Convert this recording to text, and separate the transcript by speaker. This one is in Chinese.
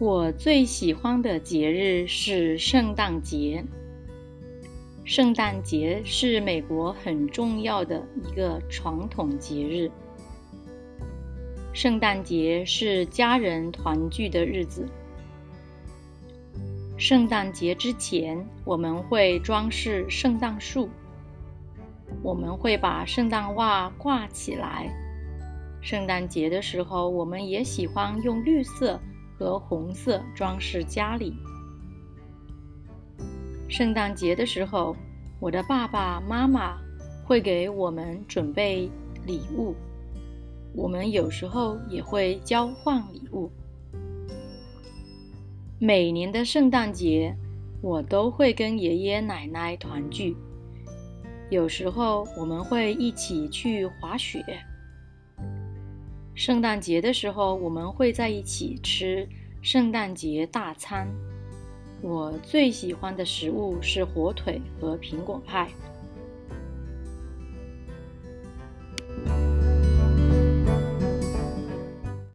Speaker 1: 我最喜欢的节日是圣诞节。圣诞节是美国很重要的一个传统节日。圣诞节是家人团聚的日子。圣诞节之前，我们会装饰圣诞树，我们会把圣诞袜挂起来。圣诞节的时候，我们也喜欢用绿色和红色装饰家里。圣诞节的时候，我的爸爸妈妈会给我们准备礼物，我们有时候也会交换礼物。每年的圣诞节，我都会跟爷爷奶奶团聚，有时候我们会一起去滑雪。圣诞节的时候，我们会在一起吃圣诞节大餐。我最喜欢的食物是火腿和苹果派。